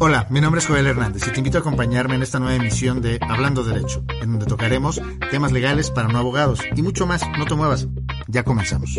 Hola, mi nombre es Joel Hernández y te invito a acompañarme en esta nueva emisión de Hablando Derecho, en donde tocaremos temas legales para no abogados y mucho más. No te muevas. Ya comenzamos.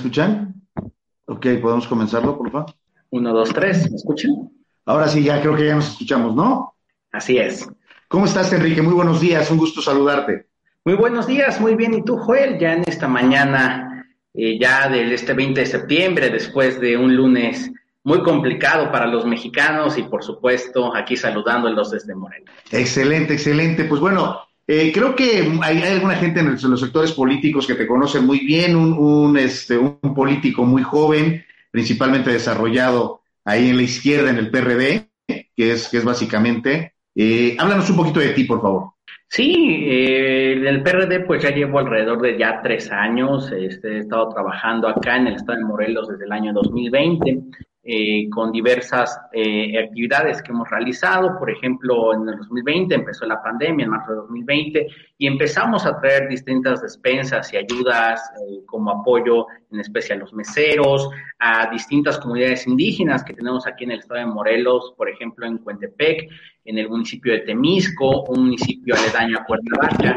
Escuchan? Ok, ¿podemos comenzarlo, por favor? Uno, dos, tres, ¿me escuchan? Ahora sí, ya creo que ya nos escuchamos, ¿no? Así es. ¿Cómo estás, Enrique? Muy buenos días, un gusto saludarte. Muy buenos días, muy bien. ¿Y tú, Joel? Ya en esta mañana, eh, ya del este 20 de septiembre, después de un lunes muy complicado para los mexicanos y, por supuesto, aquí saludándolos desde Moreno. Excelente, excelente. Pues bueno, eh, creo que hay, alguna gente en los sectores políticos que te conocen muy bien, un, un, este, un político muy joven, principalmente desarrollado ahí en la izquierda, en el PRD, que es, que es básicamente. Eh, háblanos un poquito de ti, por favor. Sí, eh, el PRD pues ya llevo alrededor de ya tres años, este, he estado trabajando acá en el estado de Morelos desde el año 2020, eh, con diversas eh, actividades que hemos realizado. Por ejemplo, en el 2020 empezó la pandemia, en marzo de 2020, y empezamos a traer distintas despensas y ayudas eh, como apoyo, en especial a los meseros, a distintas comunidades indígenas que tenemos aquí en el estado de Morelos, por ejemplo, en Cuentepec, en el municipio de Temisco, un municipio aledaño a Cuernavaca,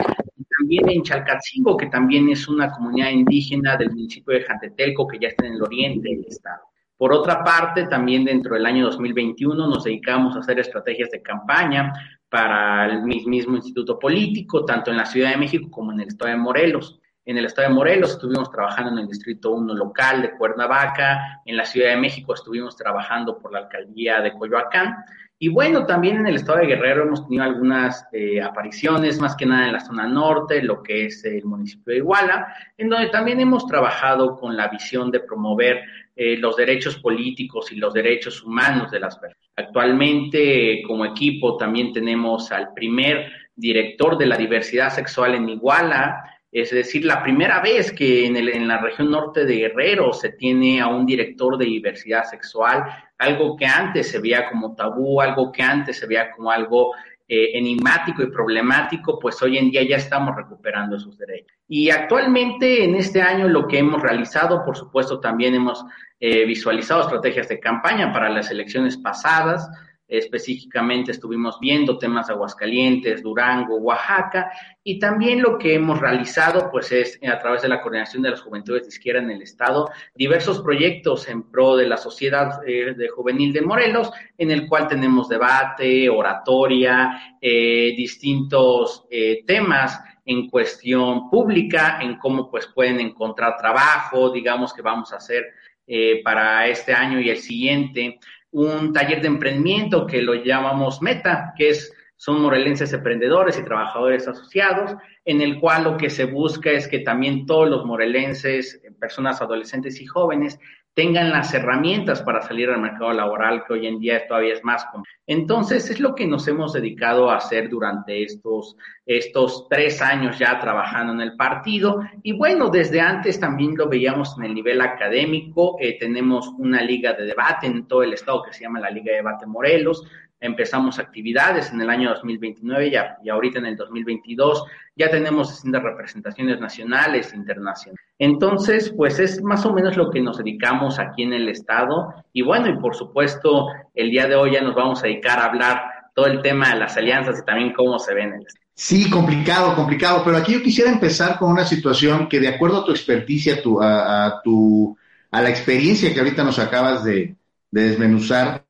también en Chalcatzingo, que también es una comunidad indígena del municipio de Jantetelco, que ya está en el oriente del estado. Por otra parte, también dentro del año 2021 nos dedicamos a hacer estrategias de campaña para el mismo instituto político, tanto en la Ciudad de México como en el estado de Morelos. En el estado de Morelos estuvimos trabajando en el Distrito 1 local de Cuernavaca, en la Ciudad de México estuvimos trabajando por la alcaldía de Coyoacán y bueno, también en el estado de Guerrero hemos tenido algunas eh, apariciones, más que nada en la zona norte, lo que es el municipio de Iguala, en donde también hemos trabajado con la visión de promover eh, los derechos políticos y los derechos humanos de las personas. Actualmente, como equipo, también tenemos al primer director de la diversidad sexual en Iguala, es decir, la primera vez que en, el, en, la región norte de Guerrero se tiene a un director de diversidad sexual, algo que antes se veía como tabú, algo que antes se veía como algo eh, enigmático y problemático, pues hoy en día ya estamos recuperando esos derechos. Y actualmente en este año lo que hemos realizado, por supuesto, también hemos eh, visualizado estrategias de campaña para las elecciones pasadas, específicamente estuvimos viendo temas de Aguascalientes, Durango, Oaxaca, y también lo que hemos realizado, pues es a través de la coordinación de las juventudes de izquierda en el Estado, diversos proyectos en pro de la sociedad eh, de juvenil de Morelos, en el cual tenemos debate, oratoria, eh, distintos eh, temas en cuestión pública, en cómo pues pueden encontrar trabajo, digamos que vamos a hacer eh, para este año y el siguiente, un taller de emprendimiento que lo llamamos Meta, que es son morelenses emprendedores y trabajadores asociados, en el cual lo que se busca es que también todos los morelenses, personas adolescentes y jóvenes, tengan las herramientas para salir al mercado laboral, que hoy en día todavía es más común. Entonces, es lo que nos hemos dedicado a hacer durante estos, estos tres años ya trabajando en el partido. Y bueno, desde antes también lo veíamos en el nivel académico. Eh, tenemos una liga de debate en todo el estado que se llama la Liga de Debate Morelos, empezamos actividades en el año 2029 ya, y ahorita en el 2022 ya tenemos distintas representaciones nacionales e internacionales. Entonces, pues es más o menos lo que nos dedicamos aquí en el Estado. Y bueno, y por supuesto, el día de hoy ya nos vamos a dedicar a hablar todo el tema de las alianzas y también cómo se ven en el Estado. Sí, complicado, complicado, pero aquí yo quisiera empezar con una situación que de acuerdo a tu experticia, tu, a, a, tu, a la experiencia que ahorita nos acabas de desmenuzar,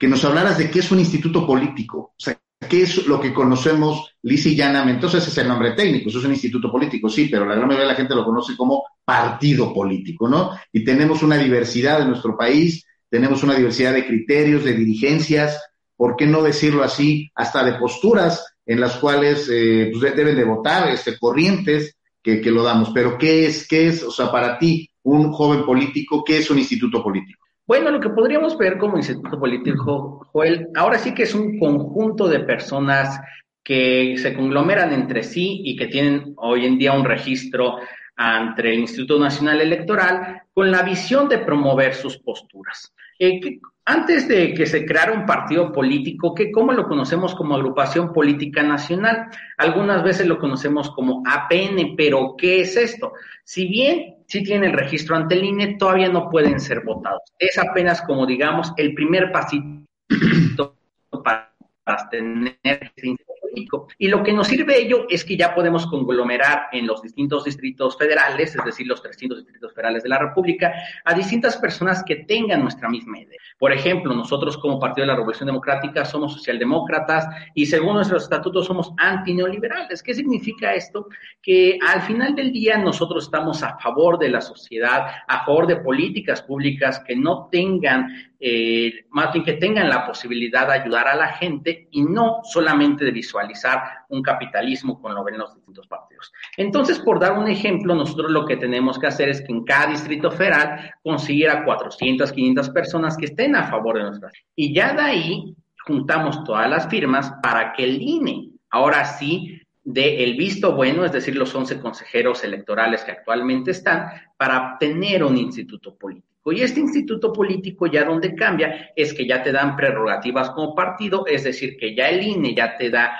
que nos hablaras de qué es un instituto político, o sea, qué es lo que conocemos lisa y llanamente. Entonces ese es el nombre técnico, eso es un instituto político, sí, pero la gran mayoría de la gente lo conoce como partido político, ¿no? Y tenemos una diversidad en nuestro país, tenemos una diversidad de criterios, de dirigencias, ¿por qué no decirlo así? Hasta de posturas en las cuales eh, pues deben de votar, este, corrientes que, que lo damos. Pero ¿qué es, qué es, o sea, para ti, un joven político, qué es un instituto político? Bueno, lo que podríamos ver como instituto político, Joel, ahora sí que es un conjunto de personas que se conglomeran entre sí y que tienen hoy en día un registro ante el Instituto Nacional Electoral con la visión de promover sus posturas. Eh, antes de que se creara un partido político, que ¿cómo lo conocemos como agrupación política nacional? Algunas veces lo conocemos como APN, pero ¿qué es esto? Si bien sí tienen registro ante el INE, todavía no pueden ser votados. Es apenas como, digamos, el primer pasito para tener Y lo que nos sirve ello es que ya podemos conglomerar en los distintos distritos federales, es decir, los 300 distritos federales de la República, a distintas personas que tengan nuestra misma idea. Por ejemplo, nosotros como Partido de la Revolución Democrática somos socialdemócratas y según nuestros estatutos somos antineoliberales. ¿Qué significa esto? Que al final del día nosotros estamos a favor de la sociedad, a favor de políticas públicas que no tengan eh, más bien que tengan la posibilidad de ayudar a la gente y no solamente de visualizar un capitalismo con lo ven los distintos partidos. Entonces, por dar un ejemplo, nosotros lo que tenemos que hacer es que en cada distrito federal conseguir a 400, 500 personas que estén a favor de nuestras. Y ya de ahí juntamos todas las firmas para que el INE, ahora sí, de el visto bueno, es decir, los 11 consejeros electorales que actualmente están, para tener un instituto político. Y este instituto político ya donde cambia es que ya te dan prerrogativas como partido, es decir, que ya el INE ya te da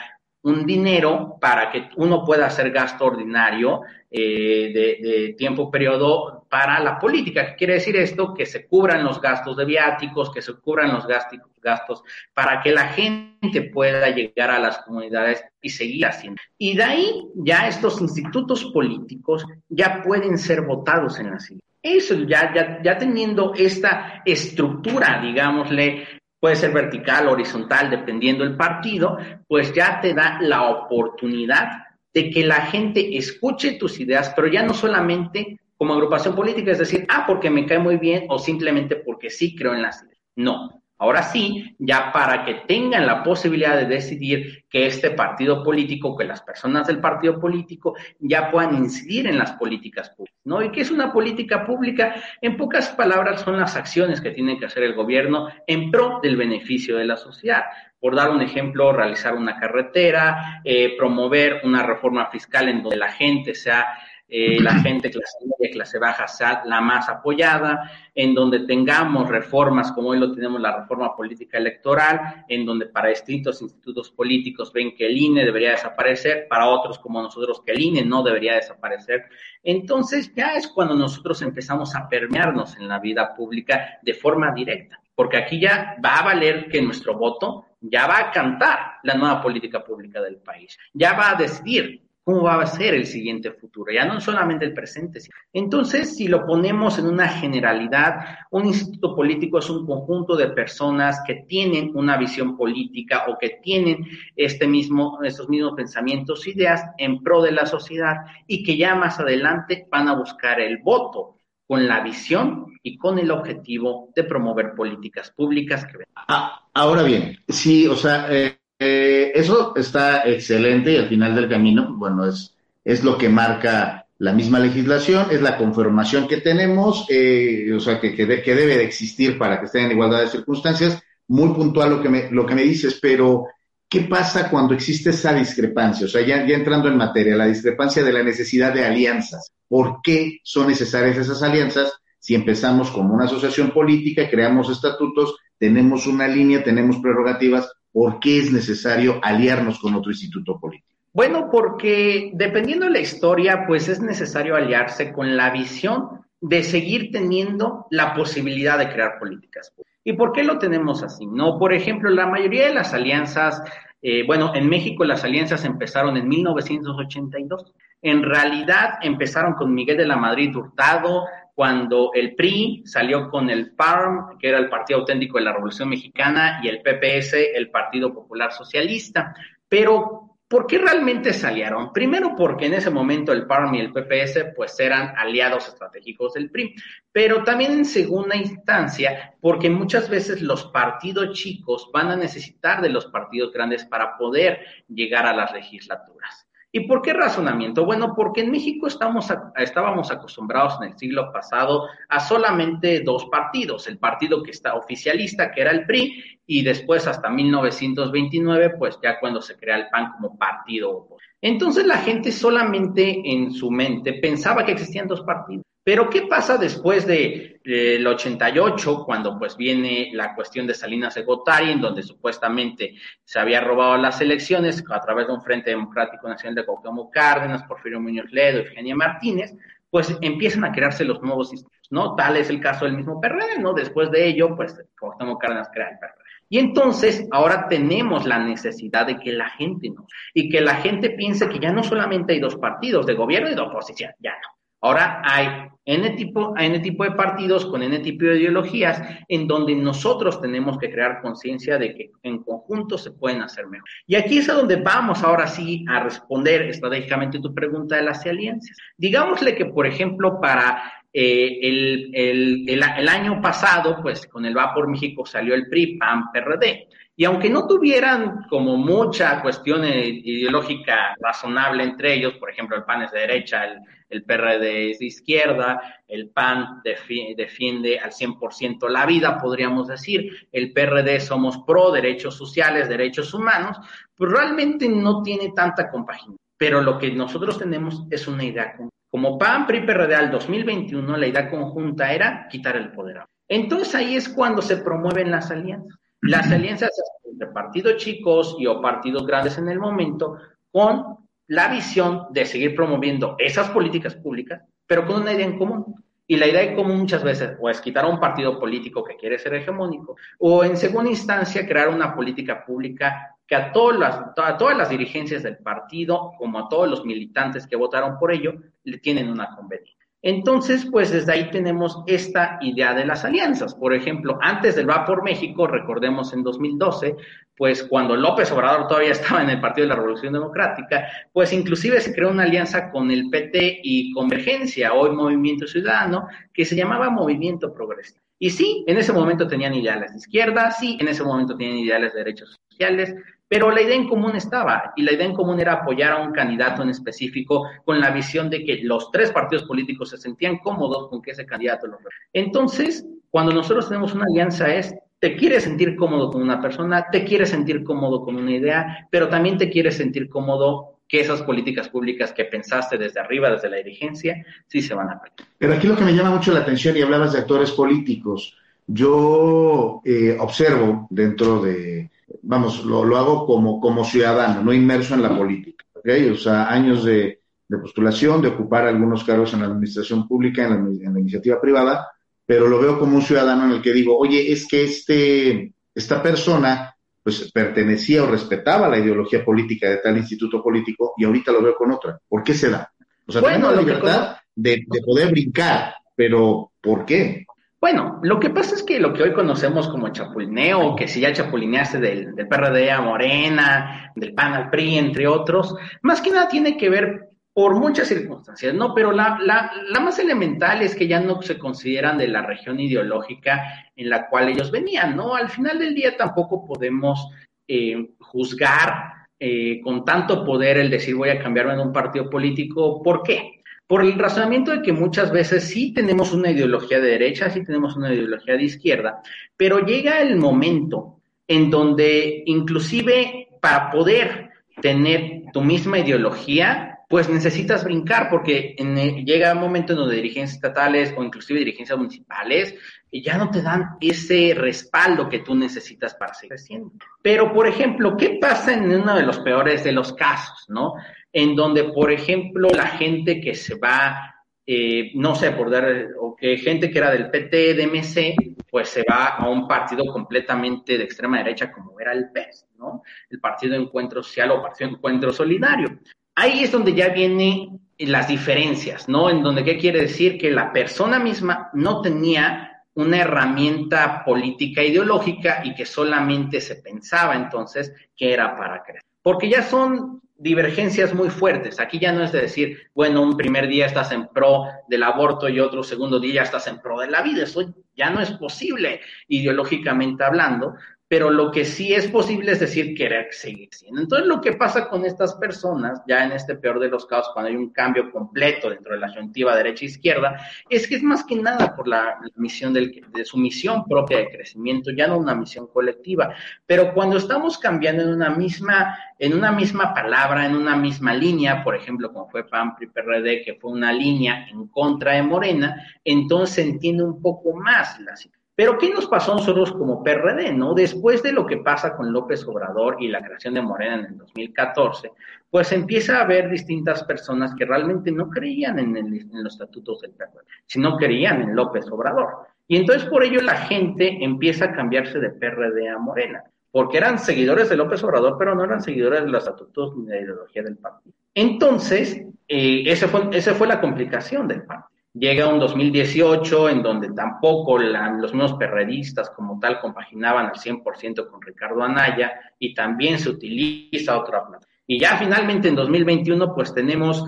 un dinero para que uno pueda hacer gasto ordinario eh, de, tiempo periodo para la política. ¿Qué quiere decir esto? Que se cubran los gastos de viáticos, que se cubran los gastos, para que la gente pueda llegar a las comunidades y seguir haciendo. Y de ahí ya estos institutos políticos ya pueden ser votados en la ciudad. Eso, ya, ya, ya teniendo esta estructura, digámosle, puede ser vertical, horizontal, dependiendo del partido, pues ya te da la oportunidad de que la gente escuche tus ideas, pero ya no solamente como agrupación política, es decir, ah, porque me cae muy bien o simplemente porque sí creo en las ideas. No, Ahora sí, ya para que tengan la posibilidad de decidir que este partido político, que las personas del partido político ya puedan incidir en las políticas públicas, ¿no? Y que es una política pública, en pocas palabras, son las acciones que tiene que hacer el gobierno en pro del beneficio de la sociedad. Por dar un ejemplo, realizar una carretera, eh, promover una reforma fiscal en donde la gente sea eh, la gente clase media, clase baja sea la más apoyada, en donde tengamos reformas como hoy lo tenemos la reforma política electoral, en donde para distintos institutos políticos ven que el INE debería desaparecer, para otros como nosotros que el INE no debería desaparecer. Entonces ya es cuando nosotros empezamos a permearnos en la vida pública de forma directa, porque aquí ya va a valer que nuestro voto ya va a cantar la nueva política pública del país, ya va a decidir cómo va a ser el siguiente futuro, ya no solamente el presente. Entonces, si lo ponemos en una generalidad, un instituto político es un conjunto de personas que tienen una visión política o que tienen este mismo, estos mismos pensamientos, ideas en pro de la sociedad y que ya más adelante van a buscar el voto con la visión y con el objetivo de promover políticas públicas. Que... Ah, ahora bien, sí, o sea, eh, eh, eso está excelente y al final del camino, bueno, es, es lo que marca la misma legislación, es la conformación que tenemos, eh, o sea, que, que, debe de existir para que estén en igualdad de circunstancias. Muy puntual lo que me, lo que me dices, pero ¿qué pasa cuando existe esa discrepancia? O sea, ya, ya entrando en materia, la discrepancia de la necesidad de alianzas. ¿Por qué son necesarias esas alianzas? Si empezamos como una asociación política, creamos estatutos, tenemos una línea, tenemos prerrogativas, ¿por qué es necesario aliarnos con otro instituto político? Bueno, porque dependiendo de la historia, pues es necesario aliarse con la visión de seguir teniendo la posibilidad de crear políticas. ¿Y por qué lo tenemos así? No, por ejemplo, la mayoría de las alianzas, eh, bueno, en México las alianzas empezaron en 1982. En realidad empezaron con Miguel de la Madrid Hurtado, cuando el PRI salió con el PARM, que era el Partido Auténtico de la Revolución Mexicana, y el PPS, el Partido Popular Socialista. Pero, ¿por qué realmente salieron? Primero porque en ese momento el PARM y el PPS pues eran aliados estratégicos del PRI, pero también en segunda instancia porque muchas veces los partidos chicos van a necesitar de los partidos grandes para poder llegar a las legislaturas. ¿Y por qué razonamiento? Bueno, porque en México estamos, estábamos acostumbrados en el siglo pasado a solamente dos partidos, el partido que está oficialista, que era el PRI, y después hasta 1929, pues ya cuando se crea el PAN como partido. Entonces la gente solamente en su mente pensaba que existían dos partidos. Pero ¿qué pasa después del de, 88, cuando pues viene la cuestión de Salinas de Gotari, en donde supuestamente se había robado las elecciones a través de un Frente Democrático Nacional de Cuauhtémoc Cárdenas, Porfirio Muñoz Ledo, Eugenia Martínez, pues empiezan a crearse los nuevos sistemas, ¿no? Tal es el caso del mismo PRD, ¿no? Después de ello, pues Cuauhtémoc Cárdenas crea el PRD. Y entonces ahora tenemos la necesidad de que la gente no, y que la gente piense que ya no solamente hay dos partidos, de gobierno y de oposición, ya no. Ahora hay N tipo, N tipo de partidos con N tipo de ideologías en donde nosotros tenemos que crear conciencia de que en conjunto se pueden hacer mejor. Y aquí es a donde vamos ahora sí a responder estratégicamente tu pregunta de las alianzas. Digámosle que, por ejemplo, para eh, el, el, el, año pasado, pues con el Va por México salió el PRI, PAN, PRD. Y aunque no tuvieran como mucha cuestión ideológica razonable entre ellos, por ejemplo, el PAN es de derecha, el, el PRD es de izquierda, el PAN defiende al 100% la vida, podríamos decir, el PRD somos pro derechos sociales, derechos humanos, pues realmente no tiene tanta compaginación. Pero lo que nosotros tenemos es una idea Como PAN, PRI, PRD al 2021, la idea conjunta era quitar el poder. Entonces ahí es cuando se promueven las alianzas. Las alianzas entre partidos chicos y o partidos grandes en el momento con la visión de seguir promoviendo esas políticas públicas, pero con una idea en común. Y la idea en común muchas veces o es quitar a un partido político que quiere ser hegemónico, o en segunda instancia crear una política pública que a todas las, a todas las dirigencias del partido, como a todos los militantes que votaron por ello, le tienen una conveniencia. Entonces, pues desde ahí tenemos esta idea de las alianzas. Por ejemplo, antes del Va por México, recordemos en 2012, pues cuando López Obrador todavía estaba en el Partido de la Revolución Democrática, pues inclusive se creó una alianza con el PT y Convergencia, hoy Movimiento Ciudadano, que se llamaba Movimiento Progresista. Y sí, en ese momento tenían ideales de izquierda, sí, en ese momento tenían ideales de derechos sociales, pero la idea en común estaba, y la idea en común era apoyar a un candidato en específico con la visión de que los tres partidos políticos se sentían cómodos con que ese candidato lo Entonces, cuando nosotros tenemos una alianza es, te quieres sentir cómodo con una persona, te quieres sentir cómodo con una idea, pero también te quieres sentir cómodo que esas políticas públicas que pensaste desde arriba, desde la dirigencia, sí se van a aplicar. Pero aquí lo que me llama mucho la atención, y hablabas de actores políticos, yo eh, observo dentro de vamos, lo, lo hago como, como ciudadano, no inmerso en la política. ¿okay? O sea, años de, de, postulación, de ocupar algunos cargos en la administración pública, en la, en la, iniciativa privada, pero lo veo como un ciudadano en el que digo, oye, es que este, esta persona pues pertenecía o respetaba la ideología política de tal instituto político y ahorita lo veo con otra. ¿Por qué se da? O sea, bueno, tenemos la libertad de, de poder brincar, pero ¿por qué? Bueno, lo que pasa es que lo que hoy conocemos como chapulineo, que si ya chapulineaste del, del PRD a Morena, del PAN al PRI, entre otros, más que nada tiene que ver por muchas circunstancias, ¿no? Pero la, la, la, más elemental es que ya no se consideran de la región ideológica en la cual ellos venían, ¿no? Al final del día tampoco podemos eh, juzgar eh, con tanto poder el decir voy a cambiarme en un partido político. ¿Por qué? Por el razonamiento de que muchas veces sí tenemos una ideología de derecha, sí tenemos una ideología de izquierda, pero llega el momento en donde inclusive para poder tener tu misma ideología, pues necesitas brincar, porque en, llega un momento en donde dirigencias estatales o inclusive dirigencias municipales ya no te dan ese respaldo que tú necesitas para seguir creciendo. Pero, por ejemplo, ¿qué pasa en uno de los peores de los casos, no? En donde, por ejemplo, la gente que se va, eh, no sé, por dar, o que gente que era del PT, MC, pues se va a un partido completamente de extrema derecha como era el PES, ¿no? El Partido Encuentro Social o Partido Encuentro Solidario. Ahí es donde ya vienen las diferencias, ¿no? En donde, ¿qué quiere decir? Que la persona misma no tenía una herramienta política ideológica y que solamente se pensaba entonces que era para crecer. Porque ya son divergencias muy fuertes. Aquí ya no es de decir, bueno, un primer día estás en pro del aborto y otro segundo día estás en pro de la vida. Eso ya no es posible ideológicamente hablando, pero lo que sí es posible es decir querer seguir siendo. Entonces, lo que pasa con estas personas, ya en este peor de los casos, cuando hay un cambio completo dentro de la asuntiva derecha-izquierda, e es que es más que nada por la, misión del, de su misión propia de crecimiento, ya no una misión colectiva. Pero cuando estamos cambiando en una misma, en una misma palabra, en una misma línea, por ejemplo, como fue PAN, PRI, PRD, que fue una línea en contra de Morena, entonces entiende un poco más la situación pero ¿qué nos pasó a nosotros como PRD, no? Después de lo que pasa con López Obrador y la creación de Morena en el 2014, pues empieza a haber distintas personas que realmente no creían en, los estatutos del PRD, sino creían en López Obrador. Y entonces por ello la gente empieza a cambiarse de PRD a Morena, porque eran seguidores de López Obrador, pero no eran seguidores de los estatutos ni de la ideología del partido. Entonces, eh, esa fue, esa fue la complicación del partido. Llega un 2018 en donde tampoco la, los mismos perredistas como tal compaginaban al 100% con Ricardo Anaya y también se utiliza otra plataforma. Y ya finalmente en 2021 pues tenemos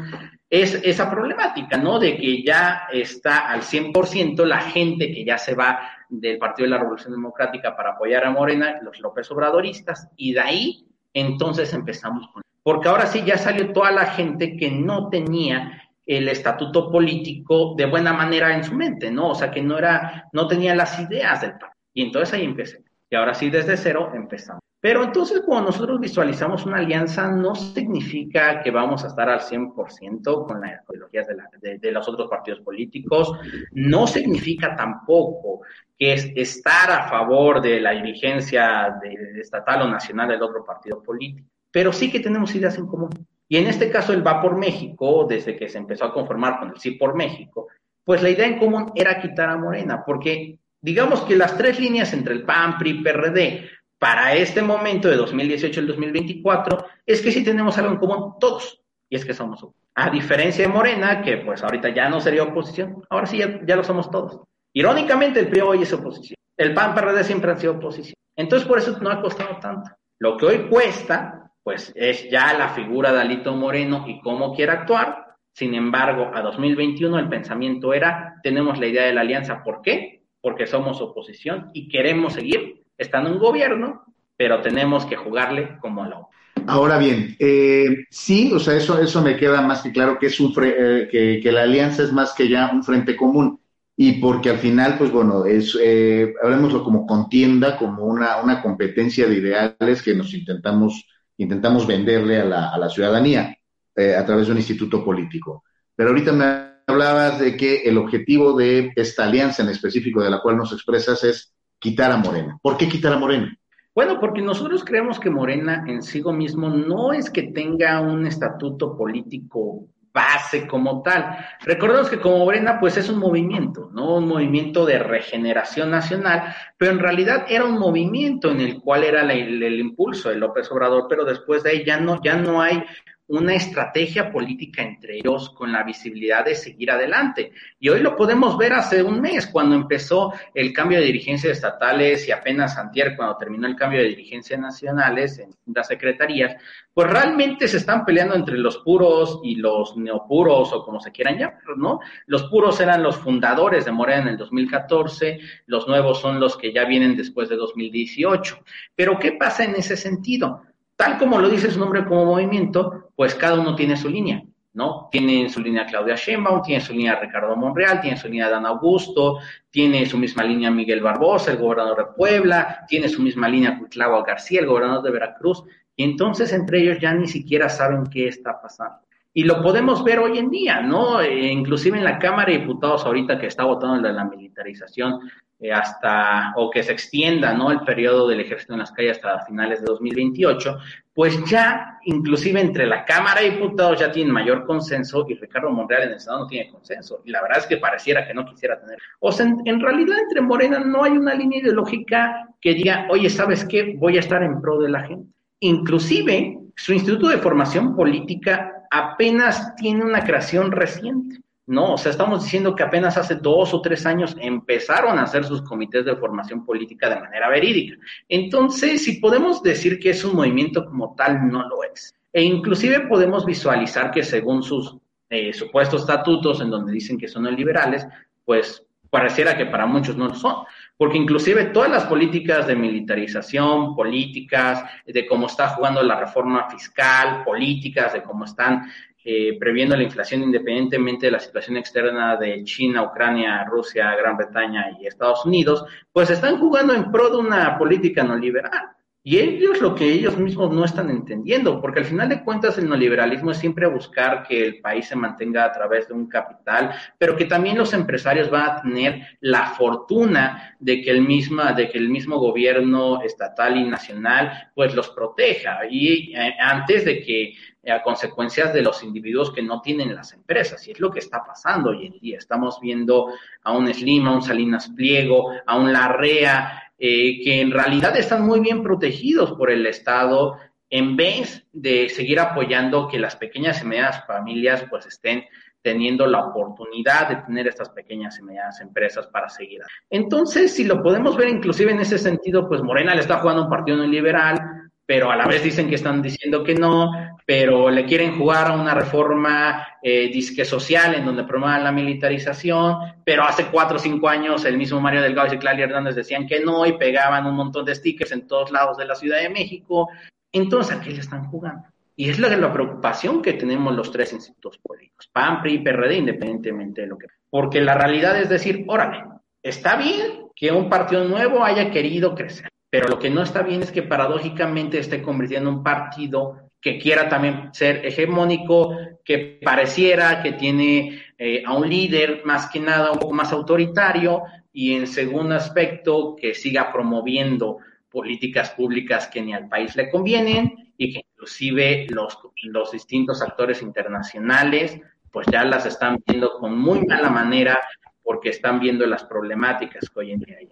es, esa problemática, ¿no? De que ya está al 100% la gente que ya se va del Partido de la Revolución Democrática para apoyar a Morena, los López Obradoristas, y de ahí entonces empezamos con... Porque ahora sí ya salió toda la gente que no tenía el estatuto político de buena manera en su mente, ¿no? O sea, que no era, no tenía las ideas del partido. Y entonces ahí empecé. y ahora sí desde cero empezamos. Pero entonces cuando nosotros visualizamos una alianza no significa que vamos a estar al 100% con las ideologías de, los otros partidos políticos, no significa tampoco que es estar a favor de la dirigencia estatal o nacional del otro partido político, pero sí que tenemos ideas en común. Y en este caso el Va por México, desde que se empezó a conformar con el Sí por México, pues la idea en común era quitar a Morena, porque digamos que las tres líneas entre el PAN, PRI y PRD para este momento de 2018 al 2024 es que sí tenemos algo en común todos, y es que somos A diferencia de Morena, que pues ahorita ya no sería oposición, ahora sí ya, lo somos todos. Irónicamente, el PRI hoy es oposición. El PAN PRD siempre han sido oposición. Entonces, por eso no ha costado tanto. Lo que hoy cuesta, pues es ya la figura de Alito Moreno y cómo quiere actuar. Sin embargo, a 2021 el pensamiento era, tenemos la idea de la alianza. ¿Por qué? porque somos oposición y queremos seguir estando en gobierno, pero tenemos que jugarle como la Ahora bien, eh, sí, o sea, eso, eso me queda más que claro que es un eh, que, que, la alianza es más que ya un frente común y porque al final, pues bueno, es, eh, hablemoslo como contienda, como una, una competencia de ideales que nos intentamos, intentamos venderle a la, a la ciudadanía eh, a través de un instituto político. Pero ahorita me hablabas de que el objetivo de esta alianza en específico de la cual nos expresas es quitar a Morena. ¿Por qué quitar a Morena? Bueno, porque nosotros creemos que Morena en sí mismo no es que tenga un estatuto político base como tal. Recordemos que como Morena, pues es un movimiento, ¿no? Un movimiento de regeneración nacional, pero en realidad era un movimiento en el cual era el, el impulso de López Obrador, pero después de ahí ya no, ya no hay una estrategia política entre ellos con la visibilidad de seguir adelante. Y hoy lo podemos ver hace un mes, cuando empezó el cambio de dirigencias estatales y apenas antier, cuando terminó el cambio de dirigencias nacionales en las secretarías, pues realmente se están peleando entre los puros y los neopuros o como se quieran llamar, ¿no? Los puros eran los fundadores de Morena en el 2014, los nuevos son los que ya vienen después de 2018. Pero ¿qué pasa en ese sentido? tal como lo dice su nombre como movimiento, pues cada uno tiene su línea, ¿no? Tiene su línea Claudia Sheinbaum, tiene su línea Ricardo Monreal, tiene su línea Dan Augusto, tiene su misma línea Miguel Barbosa, el gobernador de Puebla, tiene su misma línea Cuitlagua García, el gobernador de Veracruz, y entonces entre ellos ya ni siquiera saben qué está pasando. Y lo podemos ver hoy en día, ¿no? E inclusive en la Cámara de Diputados ahorita que está votando la, la militarización eh, hasta, o que se extienda, ¿no? El periodo del ejército en las calles hasta finales de 2028, pues ya, inclusive entre la Cámara de Diputados ya tienen mayor consenso y Ricardo Monreal en el Senado no tiene consenso. Y la verdad es que pareciera que no quisiera tener. O sea, en, en realidad entre Morena no hay una línea ideológica que diga, oye, ¿sabes qué? Voy a estar en pro de la gente. Inclusive, su Instituto de Formación Política apenas tiene una creación reciente. No, o sea, estamos diciendo que apenas hace dos o tres años empezaron a hacer sus comités de formación política de manera verídica. Entonces, si podemos decir que es un movimiento como tal, no lo es. E inclusive podemos visualizar que según sus eh, supuestos estatutos, en donde dicen que son liberales, pues pareciera que para muchos no lo son, porque inclusive todas las políticas de militarización, políticas, de cómo está jugando la reforma fiscal, políticas, de cómo están eh, previendo la inflación independientemente de la situación externa de China, Ucrania, Rusia, Gran Bretaña y Estados Unidos, pues están jugando en pro de una política no liberal. Y ellos lo que ellos mismos no están entendiendo, porque al final de cuentas el neoliberalismo es siempre buscar que el país se mantenga a través de un capital, pero que también los empresarios van a tener la fortuna de que el mismo, de que el mismo gobierno estatal y nacional pues los proteja. Y eh, antes de que a consecuencias de los individuos que no tienen las empresas. Y es lo que está pasando hoy en día. Estamos viendo a un Slim, a un Salinas Pliego, a un Larrea, eh, que en realidad están muy bien protegidos por el Estado en vez de seguir apoyando que las pequeñas y medianas familias pues estén teniendo la oportunidad de tener estas pequeñas y medianas empresas para seguir. Entonces, si lo podemos ver inclusive en ese sentido, pues Morena le está jugando un partido neoliberal, pero a la vez dicen que están diciendo que no, pero le quieren jugar a una reforma eh, disque social en donde promuevan la militarización, pero hace cuatro o cinco años el mismo Mario Delgado y Claudia Hernández decían que no y pegaban un montón de stickers en todos lados de la Ciudad de México. Entonces, ¿a qué le están jugando? Y es la, la preocupación que tenemos los tres institutos políticos, PAN, PRI y PRD, independientemente de lo que... Porque la realidad es decir, órale, está bien que un partido nuevo haya querido crecer, pero lo que no está bien es que paradójicamente esté convirtiendo en un partido que quiera también ser hegemónico, que pareciera que tiene eh, a un líder más que nada un poco más autoritario y en segundo aspecto que siga promoviendo políticas públicas que ni al país le convienen y que inclusive los, los distintos actores internacionales pues ya las están viendo con muy mala manera porque están viendo las problemáticas que hoy en día hay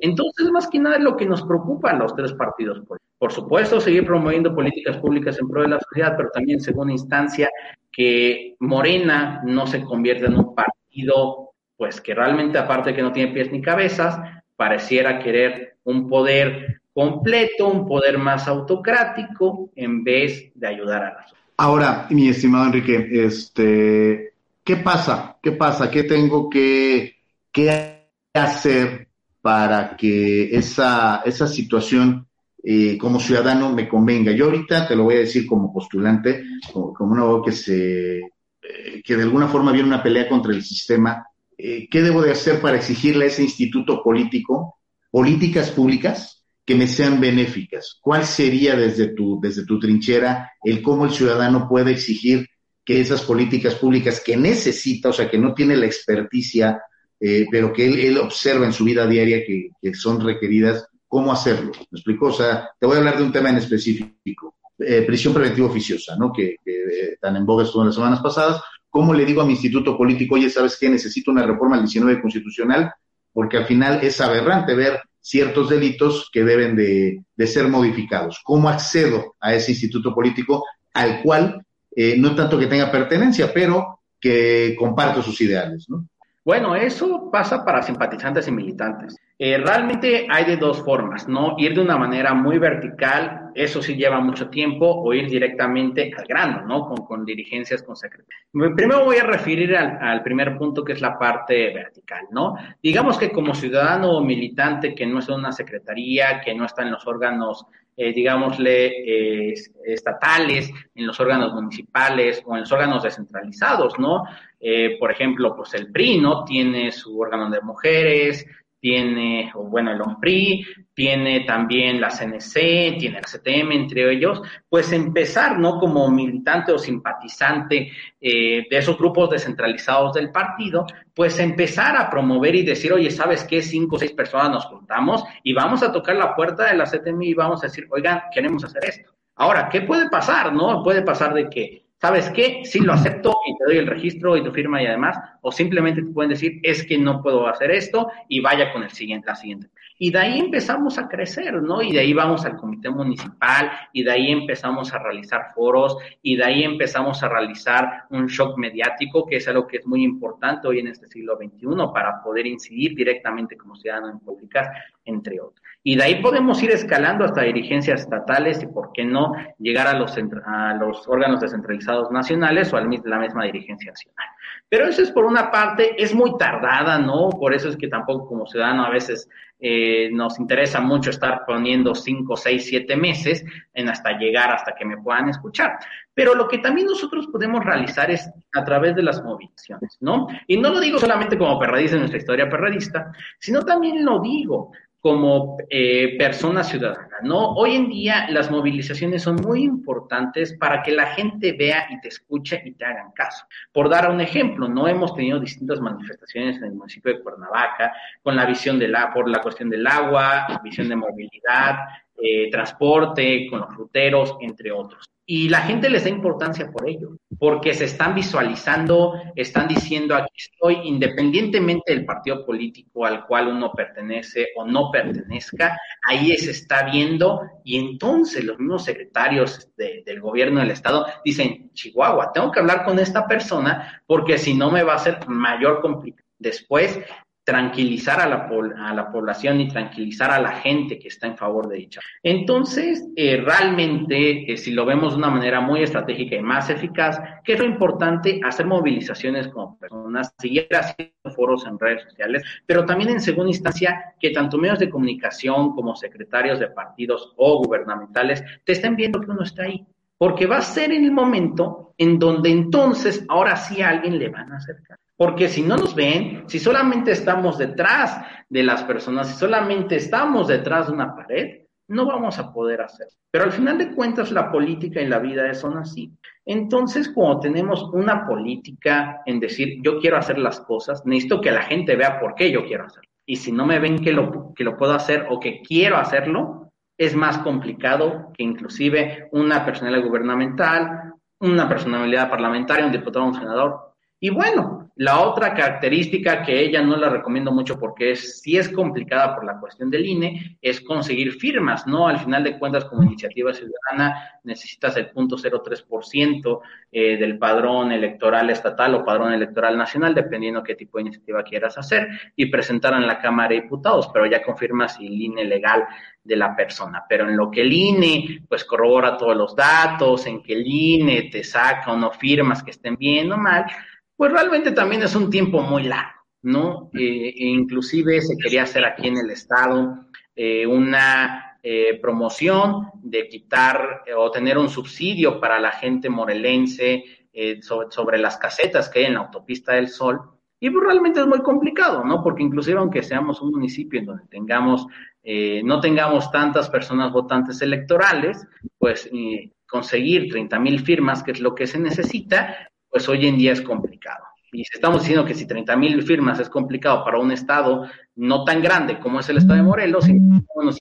Entonces, más que nada, lo que nos preocupa a los tres partidos Por supuesto, seguir promoviendo políticas públicas en pro de la sociedad, pero también, segunda instancia, que Morena no se convierta en un partido, pues que realmente, aparte de que no tiene pies ni cabezas, pareciera querer un poder completo, un poder más autocrático, en vez de ayudar a la sociedad. Ahora, mi estimado Enrique, este, ¿qué pasa? ¿Qué pasa? ¿Qué tengo que, que hacer para que esa, esa situación eh, como ciudadano me convenga? Yo ahorita te lo voy a decir como postulante, como, como una voz que se eh, que de alguna forma viene una pelea contra el sistema. Eh, ¿Qué debo de hacer para exigirle a ese instituto político políticas públicas que me sean benéficas? ¿Cuál sería desde tu, desde tu trinchera el cómo el ciudadano puede exigir que esas políticas públicas que necesita, o sea, que no tiene la experticia, eh, pero que él, observa en su vida diaria que, son requeridas, cómo hacerlo? ¿Me explico? O sea, te voy a hablar de un tema en específico. Eh, prisión preventiva oficiosa, ¿no? Que, eh, tan en boga estuvo en las semanas pasadas. ¿Cómo le digo a mi instituto político, oye, ¿sabes qué? Necesito una reforma al 19 constitucional, porque al final es aberrante ver ciertos delitos que deben de, ser modificados. ¿Cómo accedo a ese instituto político al cual no tanto que tenga pertenencia, pero que comparto sus ideales? ¿no? Bueno, eso pasa para simpatizantes y militantes. Eh, realmente hay de dos formas, ¿no? Ir de una manera muy vertical, eso sí lleva mucho tiempo, o ir directamente al grano, ¿no? Con, con dirigencias, con secretarios. Primero voy a referir al, primer punto, que es la parte vertical, ¿no? Digamos que como ciudadano o militante que no es una secretaría, que no está en los órganos eh, digámosle, eh, estatales, en los órganos municipales o en los órganos descentralizados, ¿no? Eh, por ejemplo, pues el PRI, ¿no? Tiene su órgano de mujeres, tiene, bueno, el OMPRI, tiene también la CNC, tiene la CTM, entre ellos, pues empezar, ¿no? Como militante o simpatizante eh, de esos grupos descentralizados del partido, pues empezar a promover y decir, oye, ¿sabes qué? Cinco o seis personas nos juntamos y vamos a tocar la puerta de la CTM y vamos a decir, oigan, queremos hacer esto. Ahora, ¿qué puede pasar, no? Puede pasar de que ¿sabes qué? Sí lo acepto y te doy el registro y tu firma y además, o simplemente te pueden decir, es que no puedo hacer esto y vaya con el siguiente, la siguiente. Y de ahí empezamos a crecer, ¿no? Y de ahí vamos al comité municipal y de ahí empezamos a realizar foros y de ahí empezamos a realizar un shock mediático, que es algo que es muy importante hoy en este siglo XXI para poder incidir directamente como ciudadano en públicas, entre otros. Y de ahí podemos ir escalando hasta dirigencias estatales y, por qué no, llegar a los, a los órganos descentralizados nacionales o a la misma dirigencia nacional. Pero eso es por una parte, es muy tardada, ¿no? Por eso es que tampoco como ciudadano a veces eh, nos interesa mucho estar poniendo cinco, seis, siete meses en hasta llegar hasta que me puedan escuchar. Pero lo que también nosotros podemos realizar es a través de las movilizaciones, ¿no? Y no lo digo solamente como perradista en nuestra historia perradista, sino también lo digo como eh, persona ciudadana, ¿no? Hoy en día las movilizaciones son muy importantes para que la gente vea y te escuche y te hagan caso. Por dar un ejemplo, no hemos tenido distintas manifestaciones en el municipio de Cuernavaca con la visión de la, por la cuestión del agua, visión de movilidad, eh, transporte, con los ruteros, entre otros. Y la gente les da importancia por ello, porque se están visualizando, están diciendo aquí estoy, independientemente del partido político al cual uno pertenece o no pertenezca, ahí se está viendo y entonces los mismos secretarios del gobierno del estado dicen, Chihuahua, tengo que hablar con esta persona porque si no me va a ser mayor complicación. Después tranquilizar a la, a la población y tranquilizar a la gente que está en favor de dicha. Entonces, eh, realmente, eh, si lo vemos de una manera muy estratégica y más eficaz, ¿qué es lo importante? Hacer movilizaciones como personas, seguir haciendo foros en redes sociales, pero también en segunda instancia, que tanto medios de comunicación como secretarios de partidos o gubernamentales te estén viendo que uno está ahí porque va a ser en el momento en donde entonces ahora sí a alguien le van a acercar. Porque si no nos ven, si solamente estamos detrás de las personas, si solamente estamos detrás de una pared, no vamos a poder hacer. Pero al final de cuentas, la política y la vida son así. Entonces, cuando tenemos una política en decir, yo quiero hacer las cosas, necesito que la gente vea por qué yo quiero hacerlo. Y si no me ven que lo, que lo puedo hacer o que quiero hacerlo, es más complicado que inclusive una personalidad gubernamental, una personalidad parlamentaria, un diputado, un senador. Y bueno, la otra característica que ella no la recomiendo mucho porque es, sí es complicada por la cuestión del INE, es conseguir firmas, ¿no? Al final de cuentas, como iniciativa ciudadana, necesitas el punto 03% eh, del padrón electoral estatal o padrón electoral nacional, dependiendo qué tipo de iniciativa quieras hacer, y presentar en la Cámara de Diputados, pero ya confirmas el INE legal de la persona. Pero en lo que el INE, pues corrobora todos los datos, en que el INE te saca o no firmas que estén bien o mal, pues realmente también es un tiempo muy largo, ¿no? Eh, e inclusive se quería hacer aquí en el estado eh, una eh, promoción de quitar o tener un subsidio para la gente morelense sobre, sobre, las casetas que hay en la autopista del Sol. Y pues realmente es muy complicado, ¿no? Porque inclusive aunque seamos un municipio en donde tengamos, no tengamos tantas personas votantes electorales, pues conseguir 30 mil firmas, que es lo que se necesita, pues hoy en día es complicado. Y si estamos diciendo que si 30 mil firmas es complicado para un estado no tan grande como es el estado de Morelos, nos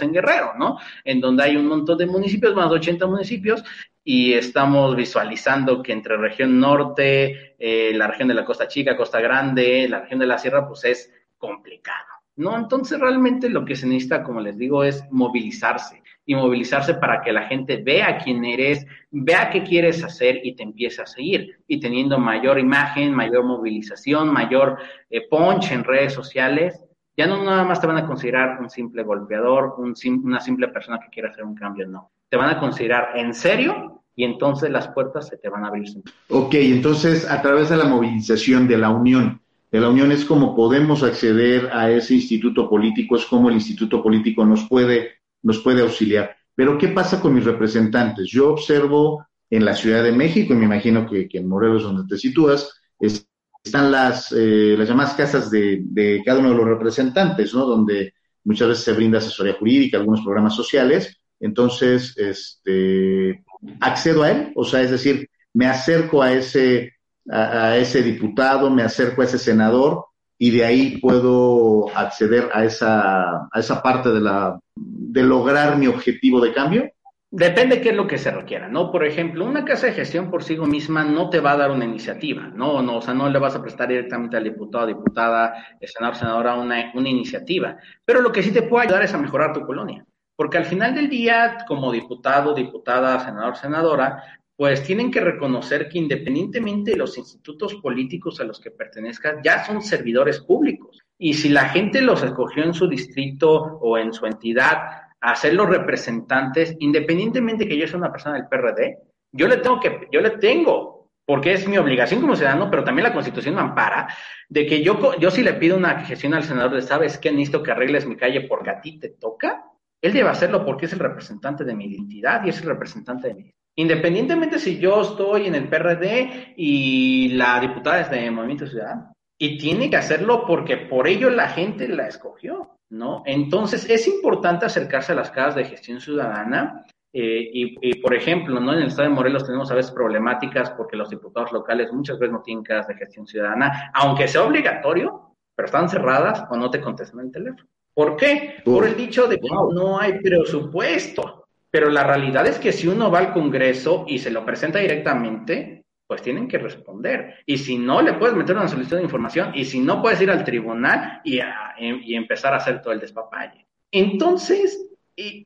en Guerrero, ¿no? En donde hay un montón de municipios, más de 80 municipios, y estamos visualizando que entre región norte, eh, la región de la Costa Chica, Costa Grande, la región de la Sierra, pues es complicado, ¿no? Entonces realmente lo que se necesita, como les digo, es movilizarse y movilizarse para que la gente vea quién eres, vea qué quieres hacer y te empiece a seguir. Y teniendo mayor imagen, mayor movilización, mayor eh, punch en redes sociales, ya no nada más te van a considerar un simple golpeador, un una simple persona que quiere hacer un cambio, no. Te van a considerar en serio y entonces las puertas se te van a abrir. Ok, entonces a través de la movilización de la unión, de la unión es como podemos acceder a ese instituto político, es como el instituto político nos puede nos puede auxiliar. Pero ¿qué pasa con mis representantes? Yo observo en la Ciudad de México, y me imagino que, en Morelos, donde te sitúas, están las, eh, las llamadas casas de, cada uno de los representantes, ¿no? Donde muchas veces se brinda asesoría jurídica, algunos programas sociales. Entonces, este, accedo a él, o sea, es decir, me acerco a ese, a ese diputado, me acerco a ese senador y de ahí puedo acceder a esa, a esa parte de, la, de lograr mi objetivo de cambio? Depende qué es lo que se requiera, ¿no? Por ejemplo, una casa de gestión por sí misma no te va a dar una iniciativa, ¿no? no o sea, no le vas a prestar directamente al diputado, diputada, senador, senadora una, una iniciativa. Pero lo que sí te puede ayudar es a mejorar tu colonia. Porque al final del día, como diputado, diputada, senador, senadora, pues tienen que reconocer que independientemente de los institutos políticos a los que pertenezcan, ya son servidores públicos. Y si la gente los escogió en su distrito o en su entidad a ser los representantes, independientemente que yo sea una persona del PRD, yo le tengo que, yo le tengo, porque es mi obligación como ciudadano, pero también la constitución me ampara, de que yo, yo si le pido una gestión al senador de, ¿sabes qué? Necesito que arregles mi calle porque a ti te toca. Él debe hacerlo porque es el representante de mi identidad y es el representante de mi Independientemente si yo estoy en el PRD y la diputada es de Movimiento Ciudadano. Y tiene que hacerlo porque por ello la gente la escogió, ¿no? Entonces es importante acercarse a las casas de gestión ciudadana. Eh, y, por ejemplo, ¿no? En el estado de Morelos tenemos a veces problemáticas porque los diputados locales muchas veces no tienen casas de gestión ciudadana, aunque sea obligatorio, pero están cerradas o no te contestan el teléfono. ¿Por qué? Por el dicho de que no hay presupuesto. Pero la realidad es que si uno va al Congreso y se lo presenta directamente, pues tienen que responder. Y si no, le puedes meter una solicitud de información y si no, puedes ir al tribunal y, y empezar a hacer todo el despapalle. Entonces,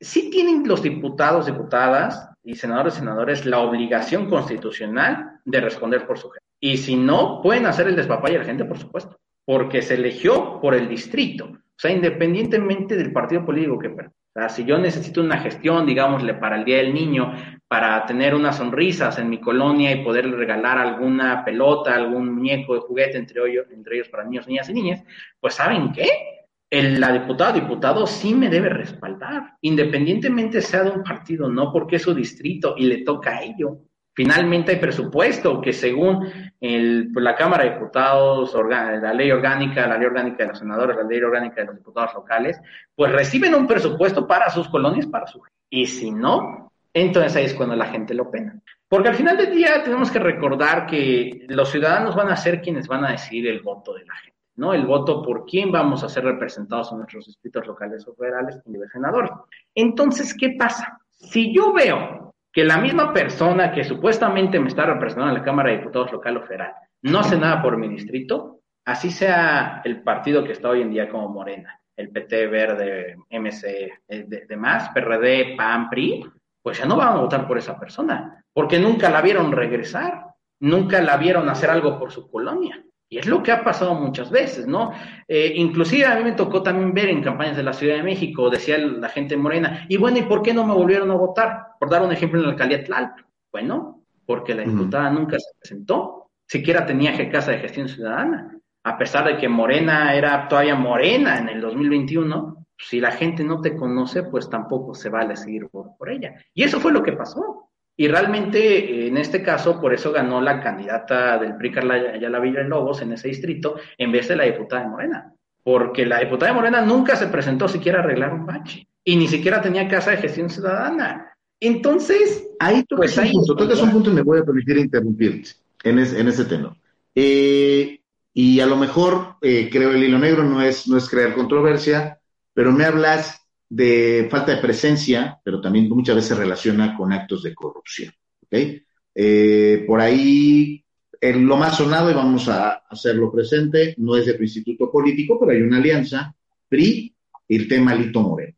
sí tienen los diputados, diputadas y senadores, senadores la obligación constitucional de responder por su gente. Y si no, pueden hacer el despapalle a la gente, por supuesto, porque se eligió por el distrito. O sea, independientemente del partido político que o sea, si yo necesito una gestión, digámosle, para el Día del Niño, para tener unas sonrisas en mi colonia y poder regalar alguna pelota, algún muñeco de juguete entre ellos, entre ellos para niños, niñas y niñas, pues ¿saben qué? el, la diputada o diputado sí me debe respaldar, independientemente sea de un partido, no porque es su distrito y le toca a ello. Finalmente hay presupuesto que según pues, la Cámara de Diputados, la ley orgánica, la ley orgánica de los senadores, la ley orgánica de los diputados locales, pues reciben un presupuesto para sus colonias, para su Y si no, entonces ahí es cuando la gente lo pena. Porque al final del día tenemos que recordar que los ciudadanos van a ser quienes van a decidir el voto de la gente, ¿no? El voto por quién vamos a ser representados en nuestros distritos locales o federales y senadores. Entonces, ¿qué pasa? Si yo veo que la misma persona que supuestamente me está representando en la Cámara de Diputados local o federal no hace nada por mi distrito, así sea el partido que está hoy en día como Morena, el PT Verde, MC, eh, de, demás, PRD, PAN, PRI, pues ya no van a votar por esa persona, porque nunca la vieron regresar, nunca la vieron hacer algo por su colonia. Y es lo que ha pasado muchas veces, ¿no? Eh, inclusive a mí me tocó también ver en campañas de la Ciudad de México, decía la gente morena, y bueno, ¿y por qué no me volvieron a votar? Por dar un ejemplo en la alcaldía Tlalpan. Bueno, porque la diputada nunca se presentó, siquiera tenía casa de gestión ciudadana. A pesar de que Morena era todavía Morena en el 2021, si la gente no te conoce, pues tampoco se vale seguir por, por ella. Y eso fue lo que pasó. Y realmente, en este caso, por eso ganó la candidata del PRI, Carla Ayala Lobos en ese distrito, en vez de la diputada de Morena. Porque la diputada de Morena nunca se presentó siquiera a arreglar un bache. Y ni siquiera tenía casa de gestión ciudadana. Entonces, ahí tú pues ahí, punto, tocas un punto y me voy a permitir interrumpirte en, en ese tenor. Eh, y a lo mejor, eh, creo el hilo negro no es, no es crear controversia, pero me hablas de falta de presencia, pero también muchas veces se relaciona con actos de corrupción. Eh, por ahí, en lo más sonado, y vamos a hacerlo presente, no es de tu instituto político, pero hay una alianza, PRI, y el tema Lito Moreno.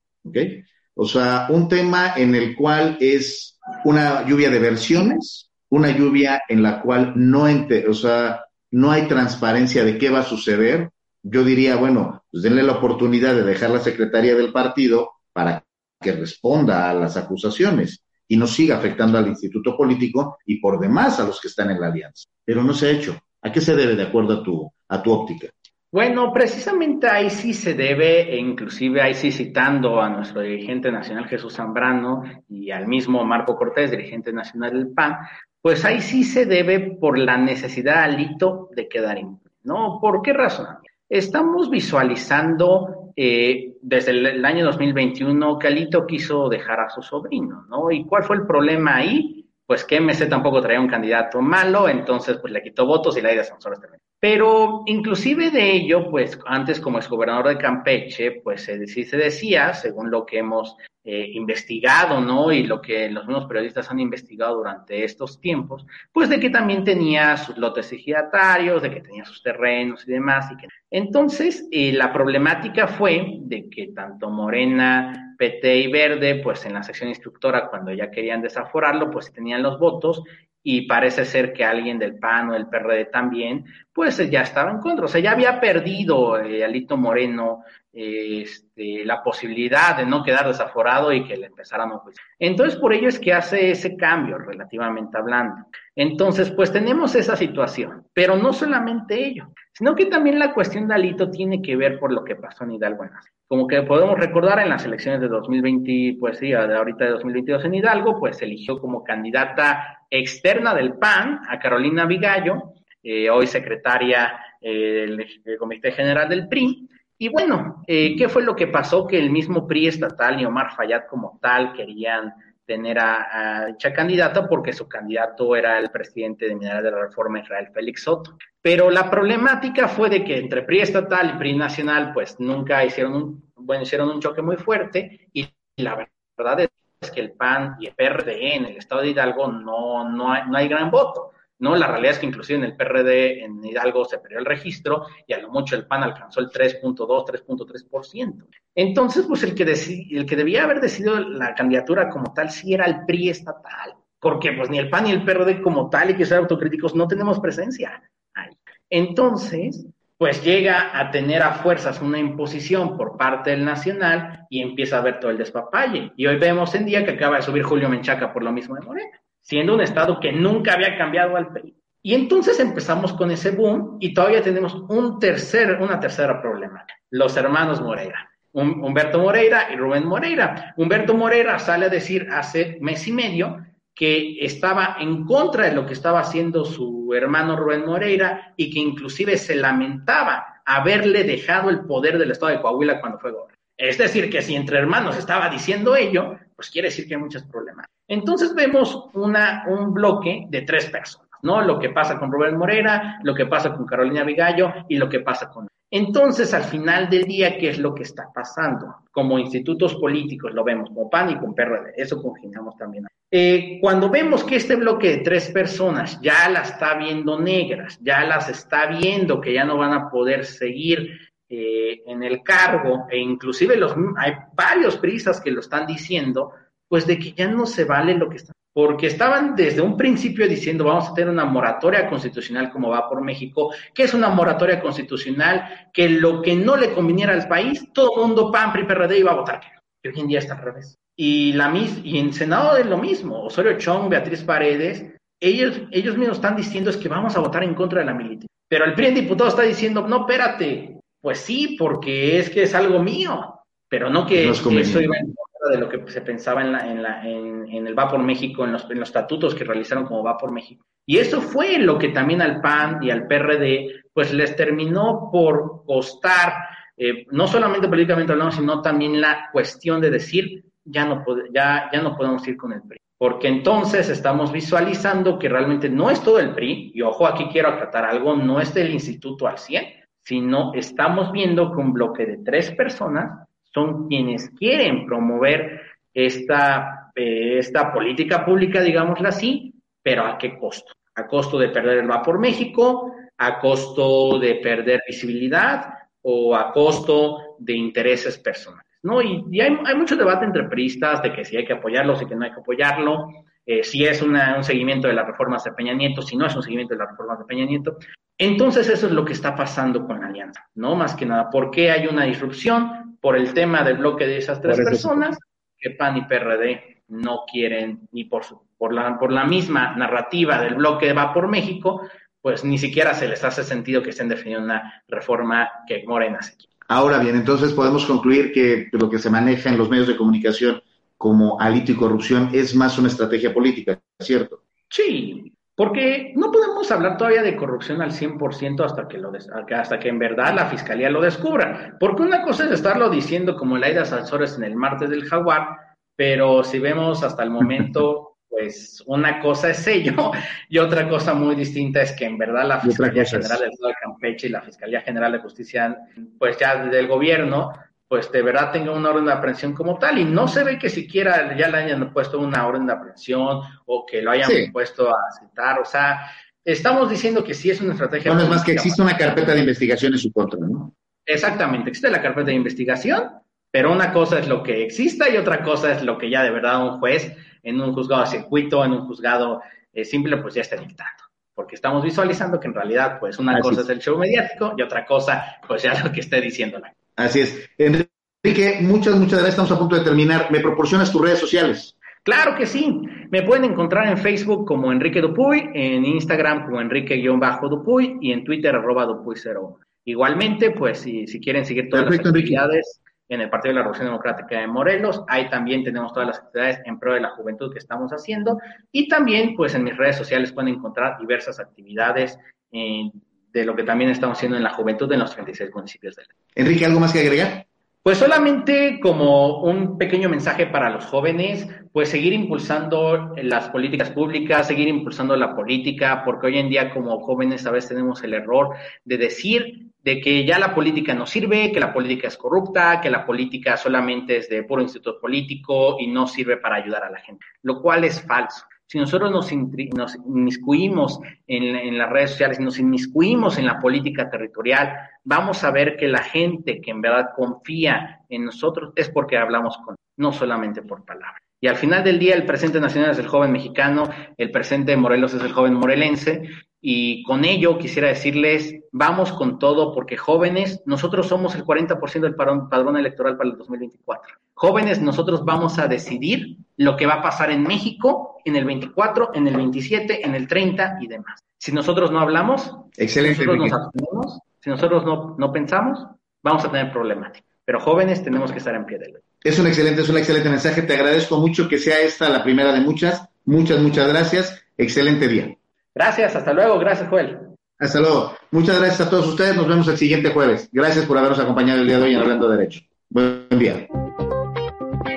O sea, un tema en el cual es una lluvia de versiones, una lluvia en la cual no, o sea, no hay transparencia de qué va a suceder, yo diría, bueno, pues denle la oportunidad de dejar la secretaría del partido para que responda a las acusaciones y no siga afectando al instituto político y por demás a los que están en la alianza. Pero no se ha hecho. ¿A qué se debe de acuerdo a tu, a tu óptica? Bueno, precisamente ahí sí se debe, e inclusive ahí sí citando a nuestro dirigente nacional Jesús Zambrano y al mismo Marco Cortés, dirigente nacional del PAN, pues ahí sí se debe por la necesidad alito de quedar impune, ¿no? ¿Por qué razón? Estamos visualizando eh, desde el, año 2021 que Alito quiso dejar a su sobrino, ¿no? ¿Y cuál fue el problema ahí? Pues que MC tampoco traía un candidato malo, entonces pues le quitó votos y la idea de Sanzores terminó. Pero inclusive de ello, pues antes como exgobernador de Campeche, pues se, se decía, según lo que hemos eh, investigado, ¿no? Y lo que los mismos periodistas han investigado durante estos tiempos, pues de que también tenía sus lotes ejidatarios, de que tenía sus terrenos y demás. Y que... Entonces, eh, la problemática fue de que tanto Morena, PT y Verde, pues en la sección instructora, cuando ya querían desaforarlo, pues tenían los votos y parece ser que alguien del PAN o del PRD también, pues ya estaba en contra. O sea, ya había perdido eh, Alito Moreno este, la posibilidad de no quedar desaforado y que le empezaran a juicio. Entonces, por ello es que hace ese cambio, relativamente hablando. Entonces, pues tenemos esa situación, pero no solamente ello, sino que también la cuestión de Alito tiene que ver por lo que pasó en Hidalgo. Como que podemos recordar en las elecciones de 2020, pues sí, de ahorita de 2022 en Hidalgo, pues eligió como candidata externa del PAN a Carolina Vigallo, eh, hoy secretaria eh, del Comité General del PRI, y bueno, eh, ¿qué fue lo que pasó? Que el mismo PRI estatal y Omar Fayad como tal querían tener a, dicha candidata porque su candidato era el presidente de Mineral de la Reforma Israel Félix Soto. Pero la problemática fue de que entre PRI estatal y PRI nacional pues nunca hicieron un, bueno, hicieron un choque muy fuerte y la verdad es que el PAN y el PRD en el estado de Hidalgo no, no, hay, no hay gran voto. ¿No? La realidad es que inclusive en el PRD, en Hidalgo, se perdió el registro y a lo mucho el PAN alcanzó el 3.2, 3.3%. Entonces, pues el que, el que debía haber decidido la candidatura como tal sí era el PRI estatal, porque pues ni el PAN ni el PRD como tal, y que ser autocríticos, no tenemos presencia ahí. Entonces, pues llega a tener a fuerzas una imposición por parte del Nacional y empieza a ver todo el despapalle. Y hoy vemos en día que acaba de subir Julio Menchaca por lo mismo de Morena siendo un Estado que nunca había cambiado al PRI. Y entonces empezamos con ese boom y todavía tenemos un tercer, una tercera problema, los hermanos Moreira. Humberto Moreira y Rubén Moreira. Humberto Moreira sale a decir hace mes y medio que estaba en contra de lo que estaba haciendo su hermano Rubén Moreira y que inclusive se lamentaba haberle dejado el poder del estado de Coahuila cuando fue gobernador. Es decir, que si entre hermanos estaba diciendo ello, pues quiere decir que hay muchos problemas. Entonces vemos un bloque de tres personas, ¿no? Lo que pasa con Rubén Moreira, lo que pasa con Carolina Vigallo y lo que pasa con... Entonces, al final del día, ¿qué es lo que está pasando? Como institutos políticos lo vemos, como PAN y con PRD, eso confinamos también. Eh, cuando vemos que este bloque de tres personas ya las está viendo negras, ya las está viendo que ya no van a poder seguir eh, en el cargo, e inclusive los, hay varios prisas que lo están diciendo, pues de que ya no se vale lo que están. Porque estaban desde un principio diciendo vamos a tener una moratoria constitucional como va por México, que es una moratoria constitucional que lo que no le conviniera al país, todo el mundo, PAN, PRI, PRD iba a votar que hoy en día está al revés. Y, la, y en Senado es lo mismo. Osorio Chong, Beatriz Paredes, ellos, ellos mismos están diciendo es que vamos a votar en contra de la militar. Pero el PRI en diputado está diciendo, no, espérate, pues sí, porque es que es algo mío, pero no que, eso iba en contra de lo que se pensaba en, la, en, la, en, el Va por México, en los, en los estatutos que realizaron como Va por México. Y eso fue lo que también al PAN y al PRD, pues les terminó por costar, eh, no solamente políticamente hablando, sino también la cuestión de decir, ya no, ya, ya no podemos ir con el PRI. Porque entonces estamos visualizando que realmente no es todo el PRI, y ojo, aquí quiero acatar algo, no es del instituto al 100, sino estamos viendo que un bloque de tres personas son quienes quieren promover esta, eh, esta política pública, digámosla así, pero ¿a qué costo? A costo de perder el va por México, a costo de perder visibilidad o a costo de intereses personales. ¿no? Y, hay, hay, mucho debate entre periodistas de que si hay que apoyarlo, si que no hay que apoyarlo, eh, si es un seguimiento de las reformas de Peña Nieto, si no es un seguimiento de las reformas de Peña Nieto. Entonces eso es lo que está pasando con la alianza, ¿no? Más que nada, ¿por qué hay una disrupción? Por el tema del bloque de esas tres personas, que PAN y PRD no quieren, ni por, su, por, la, por la misma narrativa del bloque va por México, pues ni siquiera se les hace sentido que estén definiendo una reforma que Morena se quiere. Ahora bien, entonces podemos concluir que lo que se maneja en los medios de comunicación como alito y corrupción es más una estrategia política, ¿cierto? Sí, porque no podemos hablar todavía de corrupción al 100% hasta que, lo hasta que en verdad la fiscalía lo descubra. Porque una cosa es estarlo diciendo como Laida Salsores en el martes del jaguar, pero si vemos hasta el momento, pues una cosa es ello y otra cosa muy distinta es que en verdad la Fiscalía General del Estado de Campeche y la Fiscalía General de Justicia, pues ya del gobierno, pues de verdad tenga una orden de aprehensión como tal y no se ve que siquiera ya le hayan puesto una orden de aprehensión o que lo hayan puesto a citar, o sea, estamos diciendo que sí es una estrategia. No, es más que existe una carpeta de investigación en su contra, ¿no? Exactamente, existe la carpeta de investigación, pero una cosa es lo que exista y otra cosa es lo que ya de verdad un juez en un juzgado de circuito, en un juzgado eh, simple, pues ya está dictando. Porque estamos visualizando que en realidad, pues una cosa es el show mediático y otra cosa, pues ya lo que esté diciendo la Así es. Enrique, muchas, muchas gracias. Estamos a punto de terminar. ¿Me proporcionas tus redes sociales? Claro que sí. Me pueden encontrar en Facebook como Enrique Dupuy, en Instagram como Enrique-Dupuy y en Twitter arroba Dupuy01. Igualmente, pues si, si quieren seguir todas las actividades en el Partido de la Revolución Democrática de Morelos, ahí también tenemos todas las actividades en pro de la juventud que estamos haciendo y también pues en mis redes sociales pueden encontrar diversas actividades en de lo que también estamos haciendo en la juventud en los 36 municipios de la. Enrique, ¿algo más que agregar? Pues solamente como un pequeño mensaje para los jóvenes, pues seguir impulsando las políticas públicas, seguir impulsando la política, porque hoy en día como jóvenes a veces tenemos el error de decir de que ya la política no sirve, que la política es corrupta, que la política solamente es de puro instituto político y no sirve para ayudar a la gente, lo cual es falso. Si nosotros nos, inmiscuimos en, las redes sociales, nos inmiscuimos en la política territorial, vamos a ver que la gente que en verdad confía en nosotros es porque hablamos con, no solamente por palabras. Y al final del día, el presente nacional es el joven mexicano, el presente de Morelos es el joven morelense, y con ello quisiera decirles, vamos con todo, porque jóvenes, nosotros somos el 40% del padrón, padrón electoral para el 2024. Jóvenes, nosotros vamos a decidir lo que va a pasar en México en el 24, en el 27, en el 30 y demás. Si nosotros no hablamos, Excelente, si nosotros nos abstenemos, si nosotros no, no pensamos, vamos a tener problemática. Pero jóvenes tenemos que estar en pie de ley. Es un excelente, es un excelente mensaje. Te agradezco mucho que sea esta la primera de muchas. Muchas, muchas gracias. Excelente día. Gracias, hasta luego, gracias Joel. Hasta luego. Muchas gracias a todos ustedes. Nos vemos el siguiente jueves. Gracias por habernos acompañado el día de hoy en Hablando de Derecho. Buen día.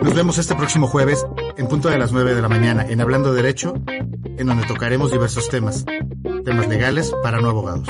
Nos vemos este próximo jueves en punto de las 9 de la mañana en Hablando Derecho, en donde tocaremos diversos temas, temas legales para no abogados.